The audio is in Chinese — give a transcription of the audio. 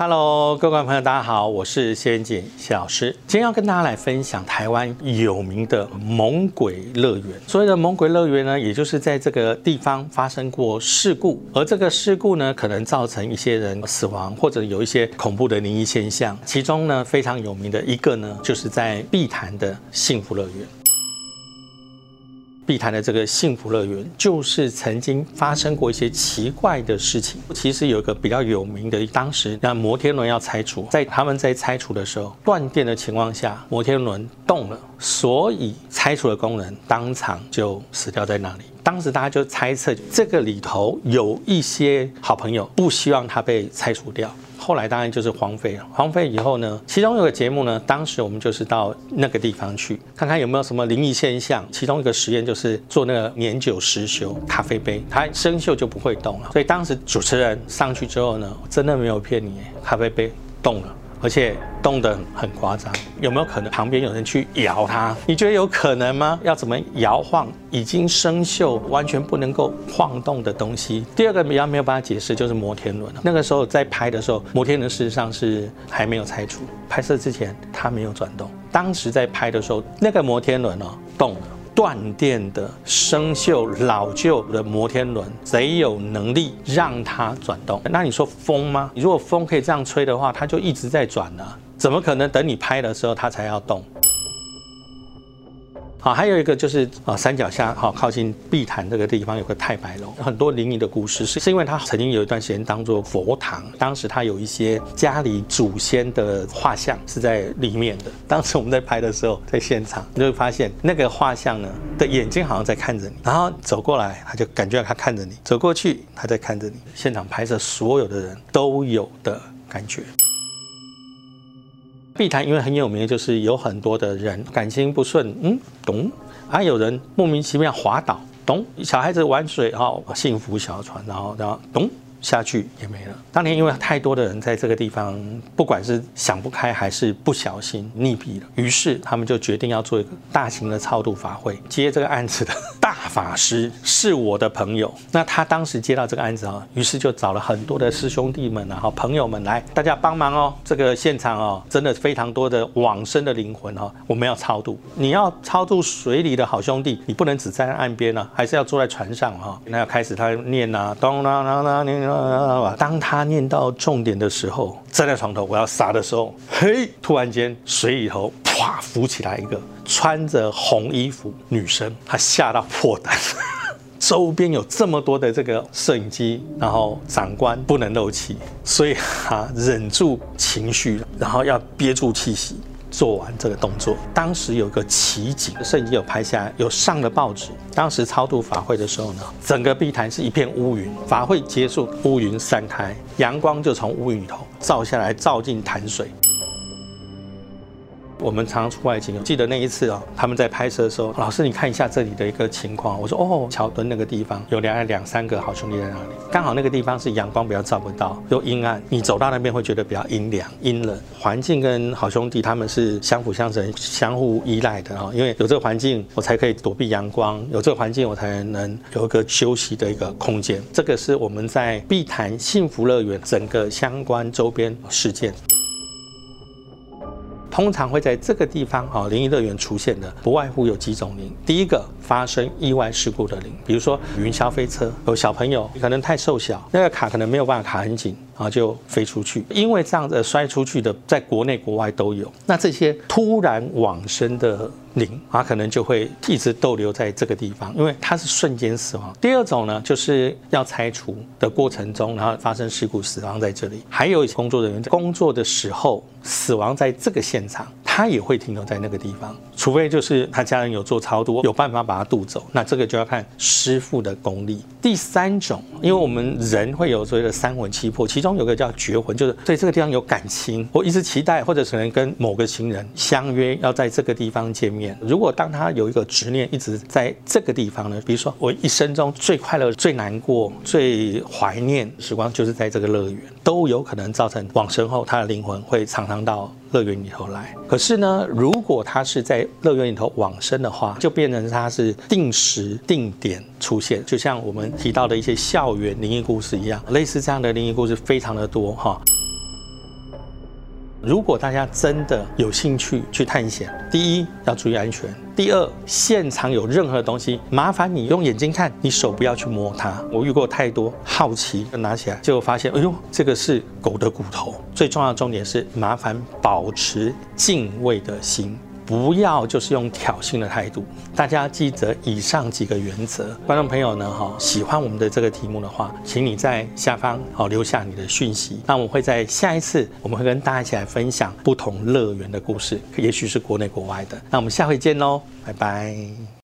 Hello，各位观众朋友，大家好，我是谢元锦谢老师。今天要跟大家来分享台湾有名的猛鬼乐园。所谓的猛鬼乐园呢，也就是在这个地方发生过事故，而这个事故呢，可能造成一些人死亡，或者有一些恐怖的灵异现象。其中呢，非常有名的一个呢，就是在碧潭的幸福乐园。碧潭的这个幸福乐园，就是曾经发生过一些奇怪的事情。其实有一个比较有名的，当时那摩天轮要拆除，在他们在拆除的时候，断电的情况下，摩天轮动了，所以拆除的工人当场就死掉在那里。当时大家就猜测，这个里头有一些好朋友不希望它被拆除掉。后来当然就是荒废了。荒废以后呢，其中有个节目呢，当时我们就是到那个地方去看看有没有什么灵异现象。其中一个实验就是做那个年久失修咖啡杯，它生锈就不会动了。所以当时主持人上去之后呢，真的没有骗你，咖啡杯动了。而且动得很夸张，有没有可能旁边有人去摇它？你觉得有可能吗？要怎么摇晃已经生锈、完全不能够晃动的东西？第二个比较没有办法解释，就是摩天轮。那个时候在拍的时候，摩天轮事实上是还没有拆除，拍摄之前它没有转动。当时在拍的时候，那个摩天轮哦动了。断电的生锈老旧的摩天轮，谁有能力让它转动。那你说风吗？如果风可以这样吹的话，它就一直在转呢，怎么可能等你拍的时候它才要动？好，还有一个就是啊，山脚下好靠近碧潭这个地方有个太白楼，很多灵异的故事，是是因为它曾经有一段时间当做佛堂，当时它有一些家里祖先的画像是在里面的。当时我们在拍的时候，在现场你就会发现那个画像呢的眼睛好像在看着你，然后走过来，他就感觉他看着你，走过去他在看着你。现场拍摄所有的人都有的感觉。碧潭因为很有名，就是有很多的人感情不顺，嗯，懂，还有人莫名其妙滑倒，懂，小孩子玩水哈，幸福小船，然后然后懂。下去也没了。当年因为太多的人在这个地方，不管是想不开还是不小心溺毙了，于是他们就决定要做一个大型的超度法会。接这个案子的大法师是我的朋友，那他当时接到这个案子啊，于是就找了很多的师兄弟们然后朋友们来，大家帮忙哦。这个现场哦，真的非常多的往生的灵魂哦，我们要超度。你要超度水里的好兄弟，你不能只站在岸边呢，还是要坐在船上哈。那要开始他念啊，咚啦啦啦念。当他念到重点的时候，站在床头我要撒的时候，嘿，突然间水里头啪浮起来一个穿着红衣服女生，她吓到破胆。周边有这么多的这个摄影机，然后长官不能漏气，所以他忍住情绪，然后要憋住气息。做完这个动作，当时有个奇景，摄影机有拍下来，有上了报纸。当时超度法会的时候呢，整个碧潭是一片乌云。法会结束，乌云散开，阳光就从乌云里头照下来，照进潭水。我们常常出外景，记得那一次啊，他们在拍摄的时候，老师你看一下这里的一个情况。我说哦，桥墩那个地方有两两三个好兄弟在那里，刚好那个地方是阳光比较照不到，又阴暗，你走到那边会觉得比较阴凉、阴冷。环境跟好兄弟他们是相辅相成、相互依赖的啊，因为有这个环境，我才可以躲避阳光；有这个环境，我才能有一个休息的一个空间。这个是我们在碧潭幸福乐园整个相关周边事件。通常会在这个地方啊，灵异乐园出现的不外乎有几种灵。第一个发生意外事故的灵，比如说云霄飞车，有小朋友可能太瘦小，那个卡可能没有办法卡很紧。啊，就飞出去，因为这样子摔出去的，在国内国外都有。那这些突然往生的灵啊，可能就会一直逗留在这个地方，因为它是瞬间死亡。第二种呢，就是要拆除的过程中，然后发生事故死亡在这里。还有工作人员在工作的时候死亡在这个现场，他也会停留在那个地方，除非就是他家人有做超度，有办法把他渡走。那这个就要看师傅的功力。第三种，因为我们人会有所谓的三魂七魄，其中有个叫绝魂，就是对这个地方有感情，我一直期待，或者可能跟某个情人相约要在这个地方见面。如果当他有一个执念一直在这个地方呢，比如说我一生中最快乐、最难过、最怀念时光，就是在这个乐园，都有可能造成往生后他的灵魂会常常到乐园里头来。可是呢，如果他是在乐园里头往生的话，就变成他是定时定点出现，就像我们提到的一些校园灵异故事一样，类似这样的灵异故事非常的多哈。如果大家真的有兴趣去探险，第一要注意安全，第二现场有任何东西，麻烦你用眼睛看，你手不要去摸它。我遇过太多好奇拿起来，就发现，哎呦，这个是狗的骨头。最重要的重点是，麻烦保持敬畏的心。不要就是用挑衅的态度，大家记得以上几个原则。观众朋友呢，哈，喜欢我们的这个题目的话，请你在下方好留下你的讯息。那我们会在下一次，我们会跟大家一起来分享不同乐园的故事，也许是国内国外的。那我们下回见喽，拜拜。